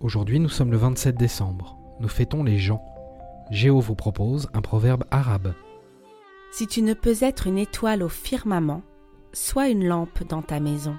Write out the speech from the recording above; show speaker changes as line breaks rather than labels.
Aujourd'hui, nous sommes le 27 décembre. Nous fêtons les gens. Géo vous propose un proverbe arabe.
Si tu ne peux être une étoile au firmament, sois une lampe dans ta maison.